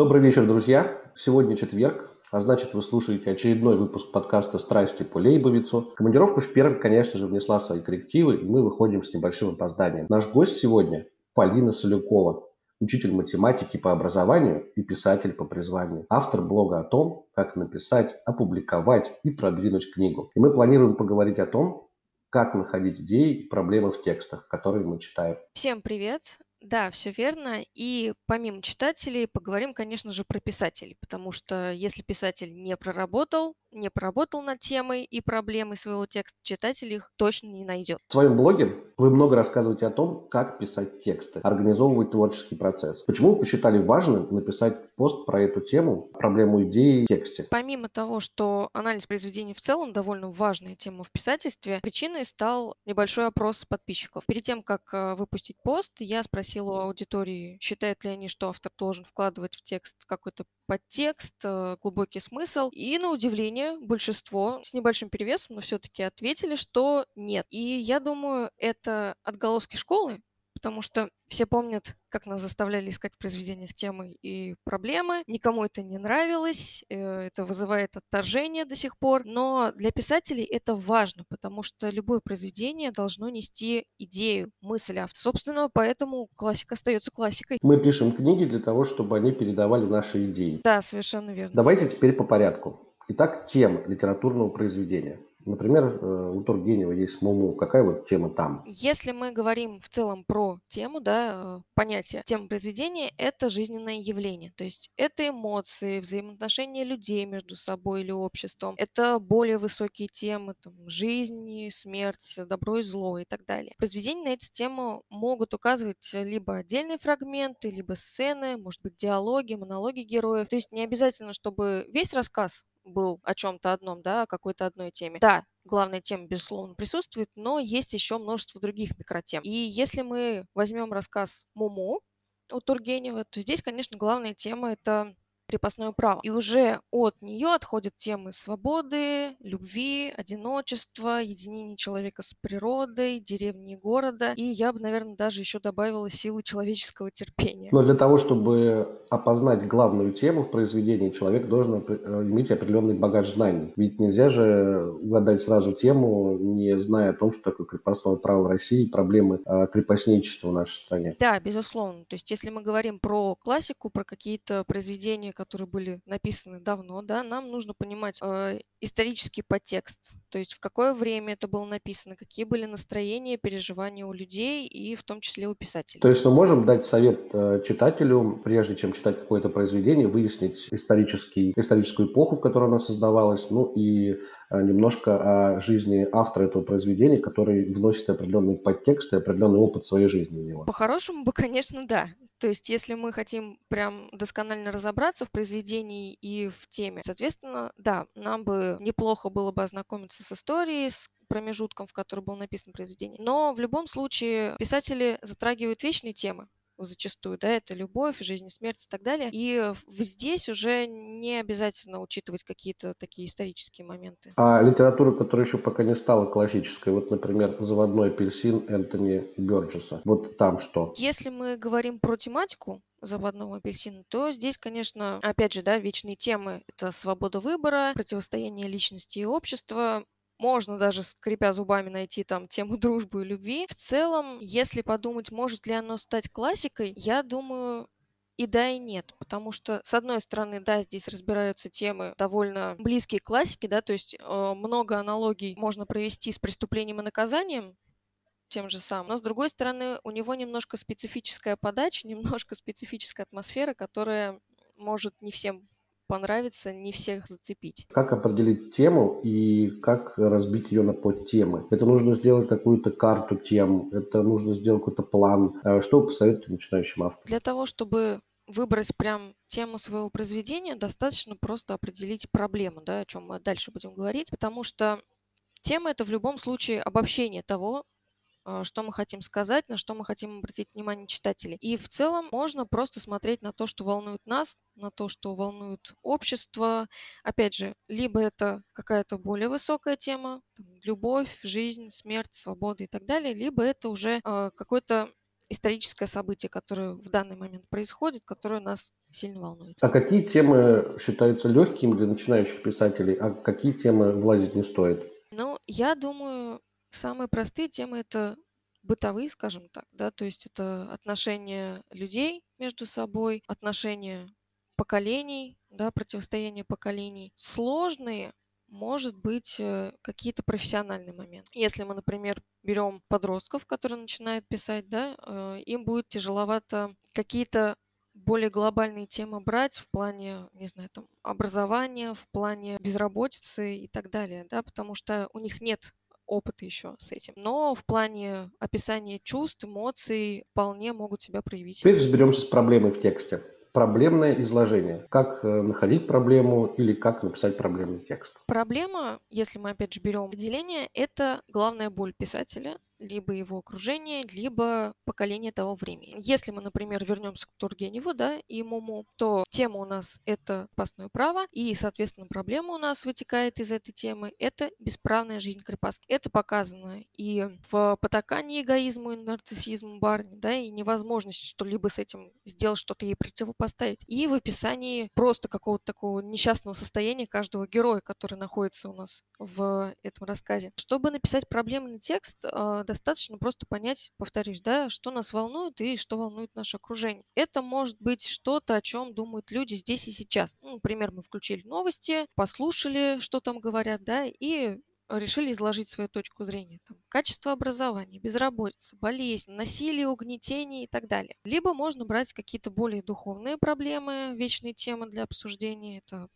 Добрый вечер, друзья. Сегодня четверг, а значит, вы слушаете очередной выпуск подкаста «Страсти по Лейбовицу». Командировка в Пермь, конечно же, внесла свои коррективы, и мы выходим с небольшим опозданием. Наш гость сегодня – Полина Солюкова, учитель математики по образованию и писатель по призванию. Автор блога о том, как написать, опубликовать и продвинуть книгу. И мы планируем поговорить о том, как находить идеи и проблемы в текстах, которые мы читаем. Всем привет! Да, все верно. И помимо читателей поговорим, конечно же, про писателей, потому что если писатель не проработал, не проработал над темой и проблемой своего текста, читатель их точно не найдет. В своем блоге вы много рассказываете о том, как писать тексты, организовывать творческий процесс. Почему вы посчитали важным написать пост про эту тему, проблему идеи в тексте? Помимо того, что анализ произведений в целом довольно важная тема в писательстве, причиной стал небольшой опрос подписчиков. Перед тем, как э, выпустить пост, я спросила у аудитории, считают ли они, что автор должен вкладывать в текст какой-то подтекст, э, глубокий смысл. И на удивление большинство с небольшим перевесом, но все-таки ответили, что нет. И я думаю, это отголоски школы, потому что все помнят, как нас заставляли искать в произведениях темы и проблемы. Никому это не нравилось, э, это вызывает отторжение до сих пор. Но для писателей это важно, потому что любое произведение должно нести идею, мысль автора. Собственно, поэтому классика остается классикой. Мы пишем книги для того, чтобы они передавали наши идеи. Да, совершенно верно. Давайте теперь по порядку. Итак, тема литературного произведения. Например, э, у Тургенева есть «Муму». Какая вот тема там? Если мы говорим в целом про тему, да, э, понятие, тема произведения – это жизненное явление. То есть это эмоции, взаимоотношения людей между собой или обществом. Это более высокие темы, там, жизни, смерть, добро и зло и так далее. Произведения на эти темы могут указывать либо отдельные фрагменты, либо сцены, может быть, диалоги, монологи героев. То есть не обязательно, чтобы весь рассказ был о чем-то одном, да, о какой-то одной теме. Да, главная тема, безусловно, присутствует, но есть еще множество других микротем. И если мы возьмем рассказ Муму у Тургенева, то здесь, конечно, главная тема – это крепостное право. И уже от нее отходят темы свободы, любви, одиночества, единения человека с природой, деревни и города. И я бы, наверное, даже еще добавила силы человеческого терпения. Но для того, чтобы опознать главную тему в произведении, человек должен э, иметь определенный багаж знаний. Ведь нельзя же угадать сразу тему, не зная о том, что такое крепостное право в России, проблемы а, крепостничества в нашей стране. Да, безусловно. То есть если мы говорим про классику, про какие-то произведения, которые были написаны давно, да, нам нужно понимать э, исторический подтекст, то есть в какое время это было написано, какие были настроения, переживания у людей и в том числе у писателей. То есть мы можем дать совет э, читателю, прежде чем читать какое-то произведение, выяснить исторический, историческую эпоху, в которой оно создавалось, ну и э, немножко о жизни автора этого произведения, который вносит определенный подтекст и определенный опыт своей жизни в него. По-хорошему бы, конечно, да. То есть, если мы хотим прям досконально разобраться в произведении и в теме, соответственно, да, нам бы неплохо было бы ознакомиться с историей, с промежутком, в который было написано произведение. Но в любом случае писатели затрагивают вечные темы, зачастую, да, это любовь, жизнь и смерть и так далее. И здесь уже не обязательно учитывать какие-то такие исторические моменты. А литература, которая еще пока не стала классической, вот, например, «Заводной апельсин» Энтони Бёрджеса, вот там что? Если мы говорим про тематику, заводного апельсина, то здесь, конечно, опять же, да, вечные темы. Это свобода выбора, противостояние личности и общества, можно даже, скрипя зубами, найти там тему дружбы и любви. В целом, если подумать, может ли оно стать классикой, я думаю, и да, и нет, потому что, с одной стороны, да, здесь разбираются темы довольно близкие к классике, да, то есть э, много аналогий можно провести с преступлением и наказанием, тем же самым. Но, с другой стороны, у него немножко специфическая подача, немножко специфическая атмосфера, которая может не всем понравится, не всех зацепить. Как определить тему и как разбить ее на подтемы? Это нужно сделать какую-то карту тем, это нужно сделать какой-то план. А что вы посоветуете начинающим авторам? Для того, чтобы выбрать прям тему своего произведения, достаточно просто определить проблему, да, о чем мы дальше будем говорить, потому что тема это в любом случае обобщение того, что мы хотим сказать, на что мы хотим обратить внимание читателей. И в целом можно просто смотреть на то, что волнует нас, на то, что волнует общество. Опять же, либо это какая-то более высокая тема, там, любовь, жизнь, смерть, свобода и так далее, либо это уже э, какой-то историческое событие, которое в данный момент происходит, которое нас сильно волнует. А какие темы считаются легкими для начинающих писателей, а какие темы влазить не стоит? Ну, я думаю, самые простые темы это бытовые, скажем так, да, то есть это отношения людей между собой, отношения поколений, да, противостояние поколений. Сложные может быть э, какие-то профессиональные моменты. Если мы, например, берем подростков, которые начинают писать, да, э, им будет тяжеловато какие-то более глобальные темы брать в плане, не знаю, там, образования, в плане безработицы и так далее, да, потому что у них нет опыта еще с этим. Но в плане описания чувств, эмоций вполне могут себя проявить. Теперь разберемся с проблемой в тексте проблемное изложение. Как э, находить проблему или как написать проблемный текст. Проблема, если мы опять же берем определение, это главная боль писателя, либо его окружение, либо поколение того времени. Если мы, например, вернемся к Тургеневу, да, и Муму, то тема у нас это крепостное право, и, соответственно, проблема у нас вытекает из этой темы – это бесправная жизнь крепостки. Это показано и в потакании эгоизму и нарциссизму Барни, да, и невозможность что-либо с этим сделать, что-то ей противопоставить, и в описании просто какого-то такого несчастного состояния каждого героя, который находится у нас в этом рассказе. Чтобы написать проблемный текст, а, достаточно просто понять, повторюсь, да, что нас волнует и что волнует наше окружение. Это может быть что-то, о чем думают люди здесь и сейчас. Ну, например, мы включили новости, послушали, что там говорят, да, и решили изложить свою точку зрения. Там, качество образования, безработица, болезнь, насилие, угнетение и так далее. Либо можно брать какие-то более духовные проблемы, вечные темы для обсуждения. Это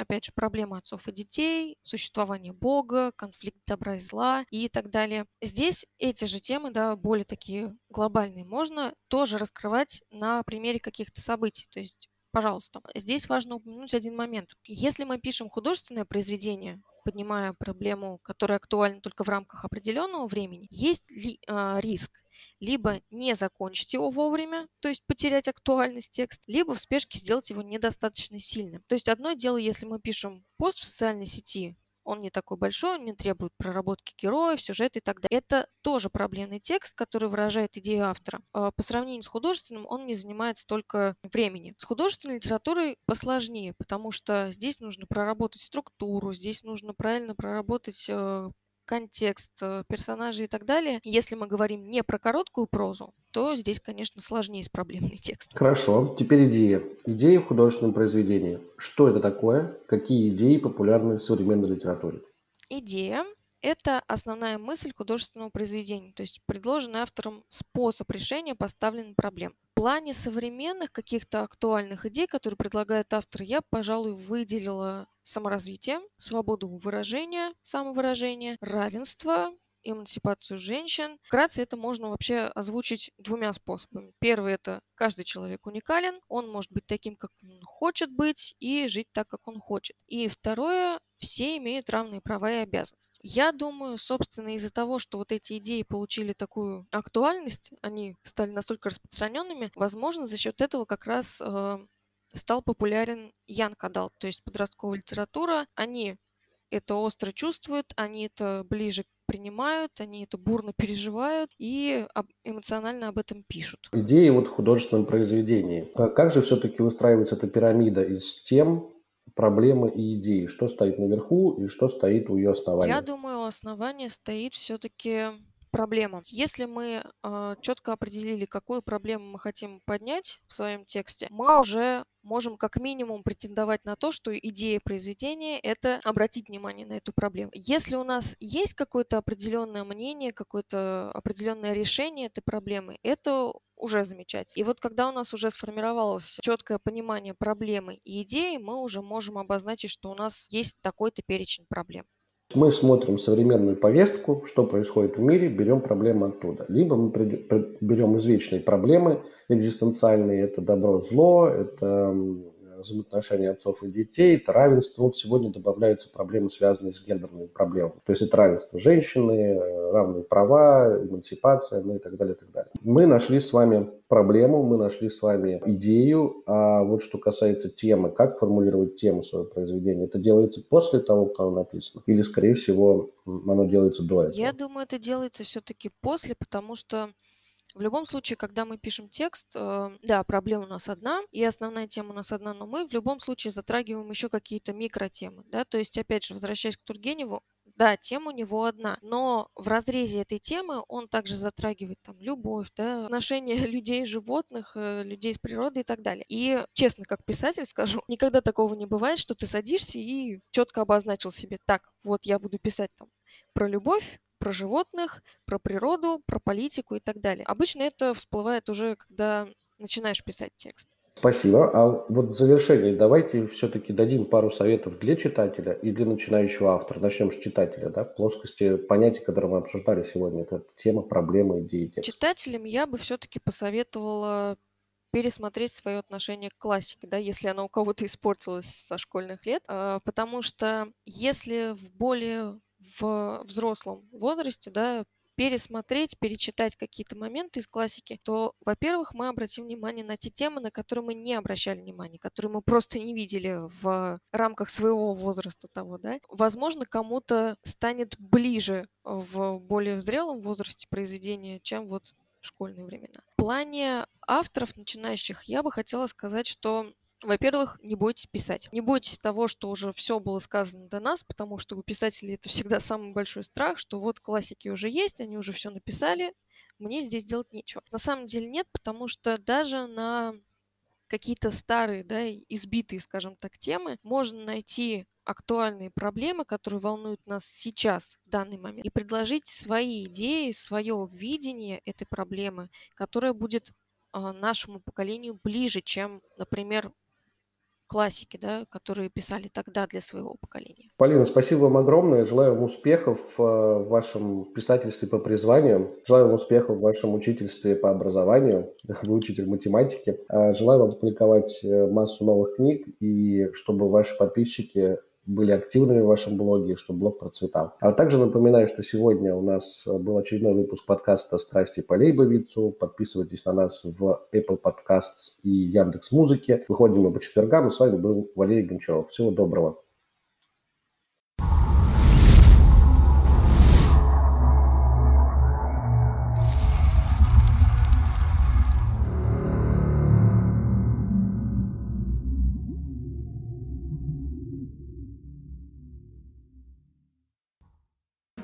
опять же, проблема отцов и детей, существование Бога, конфликт добра и зла и так далее. Здесь эти же темы, да, более такие глобальные, можно тоже раскрывать на примере каких-то событий. То есть Пожалуйста, здесь важно упомянуть один момент. Если мы пишем художественное произведение, поднимая проблему, которая актуальна только в рамках определенного времени, есть ли э, риск либо не закончить его вовремя, то есть потерять актуальность текста, либо в спешке сделать его недостаточно сильным. То есть одно дело, если мы пишем пост в социальной сети, он не такой большой, он не требует проработки героев, сюжета и так далее. Это тоже проблемный текст, который выражает идею автора. А по сравнению с художественным он не занимает столько времени. С художественной литературой посложнее, потому что здесь нужно проработать структуру, здесь нужно правильно проработать э, контекст э, персонажей и так далее. Если мы говорим не про короткую прозу, то здесь, конечно, сложнее с проблемный текст. Хорошо. Теперь идея. Идея в художественном произведении. Что это такое? Какие идеи популярны в современной литературе? Идея это основная мысль художественного произведения, то есть предложенный автором способ решения поставленной проблем. В плане современных каких-то актуальных идей, которые предлагает автор, я, пожалуй, выделила саморазвитие, свободу выражения, самовыражения, равенство, эмансипацию женщин. Вкратце это можно вообще озвучить двумя способами. Первый – это каждый человек уникален, он может быть таким, как он хочет быть, и жить так, как он хочет. И второе – все имеют равные права и обязанности. Я думаю, собственно, из-за того, что вот эти идеи получили такую актуальность, они стали настолько распространенными, возможно, за счет этого как раз э, стал популярен Ян Кадал, то есть подростковая литература. Они это остро чувствуют, они это ближе принимают, они это бурно переживают и эмоционально об этом пишут. Идеи вот в художественном произведении. Как же все-таки выстраивается эта пирамида из тем, проблемы и идеи? Что стоит наверху и что стоит у ее основания? Я думаю, у основания стоит все-таки проблема. Если мы э, четко определили, какую проблему мы хотим поднять в своем тексте, мы уже можем как минимум претендовать на то, что идея произведения – это обратить внимание на эту проблему. Если у нас есть какое-то определенное мнение, какое-то определенное решение этой проблемы, это уже замечательно. И вот когда у нас уже сформировалось четкое понимание проблемы и идеи, мы уже можем обозначить, что у нас есть такой-то перечень проблем. Мы смотрим современную повестку, что происходит в мире, берем проблемы оттуда. Либо мы берем извечные проблемы экзистенциальные, это добро, зло, это взаимоотношения отцов и детей, это равенство. Вот сегодня добавляются проблемы, связанные с гендерными проблемами. То есть это равенство женщины, равные права, эмансипация, ну и так далее, и так далее. Мы нашли с вами проблему, мы нашли с вами идею, а вот что касается темы, как формулировать тему своего произведения, это делается после того, как оно написано, или, скорее всего, оно делается до этого? Я думаю, это делается все-таки после, потому что В любом случае, когда мы пишем текст, э, да, проблема у нас одна, и основная тема у нас одна, но мы в любом случае затрагиваем еще какие-то микротемы, да, то есть, опять же, возвращаясь к Тургеневу, да, тема у него одна, но в разрезе этой темы он также затрагивает там любовь, да, отношения людей, животных, э, людей с природой и так далее. И честно, как писатель скажу, никогда такого не бывает, что ты садишься и четко обозначил себе, так, вот я буду писать там про любовь, про животных, про природу, про политику и так далее. Обычно это всплывает уже, когда начинаешь писать текст. Спасибо. А вот в завершении давайте все-таки дадим пару советов для читателя и для начинающего автора. Начнем с читателя, да, в плоскости понятий, которые мы обсуждали сегодня. Это тема, проблема, идеи, текст. Читателям я бы все-таки посоветовала пересмотреть свое отношение к классике, да, если оно у кого-то испортилось со школьных лет, а, потому что если в более в взрослом возрасте, да, пересмотреть, перечитать какие-то моменты из классики, то, во-первых, мы обратим внимание на те темы, на которые мы не обращали внимания, которые мы просто не видели в рамках своего возраста того, да. Возможно, кому-то станет ближе в более зрелом возрасте произведения, чем вот в школьные времена. В плане авторов начинающих я бы хотела сказать, что во-первых, не бойтесь писать. Не бойтесь того, что уже все было сказано до нас, потому что у писателей это всегда самый большой страх, что вот классики уже есть, они уже все написали, мне здесь делать нечего. На самом деле нет, потому что даже на какие-то старые, да, избитые, скажем так, темы, можно найти актуальные проблемы, которые волнуют нас сейчас, в данный момент, и предложить свои идеи, свое видение этой проблемы, которое будет а, нашему поколению ближе, чем, например, классики, да, которые писали тогда для своего поколения. Полина, спасибо вам огромное. Желаю вам успехов э, в вашем писательстве по призванию. Желаю вам успехов в вашем учительстве по образованию. Вы учитель математики. Э, желаю вам публиковать э, массу новых книг и чтобы ваши подписчики были активными в вашем блоге, чтобы блог процветал. А также напоминаю, что сегодня у нас был очередной выпуск подкаста «Страсти по Лейбовицу». Подписывайтесь на нас в Apple Podcasts и Яндекс Музыке. Выходим мы по четвергам. С вами был Валерий Гончаров. Всего доброго.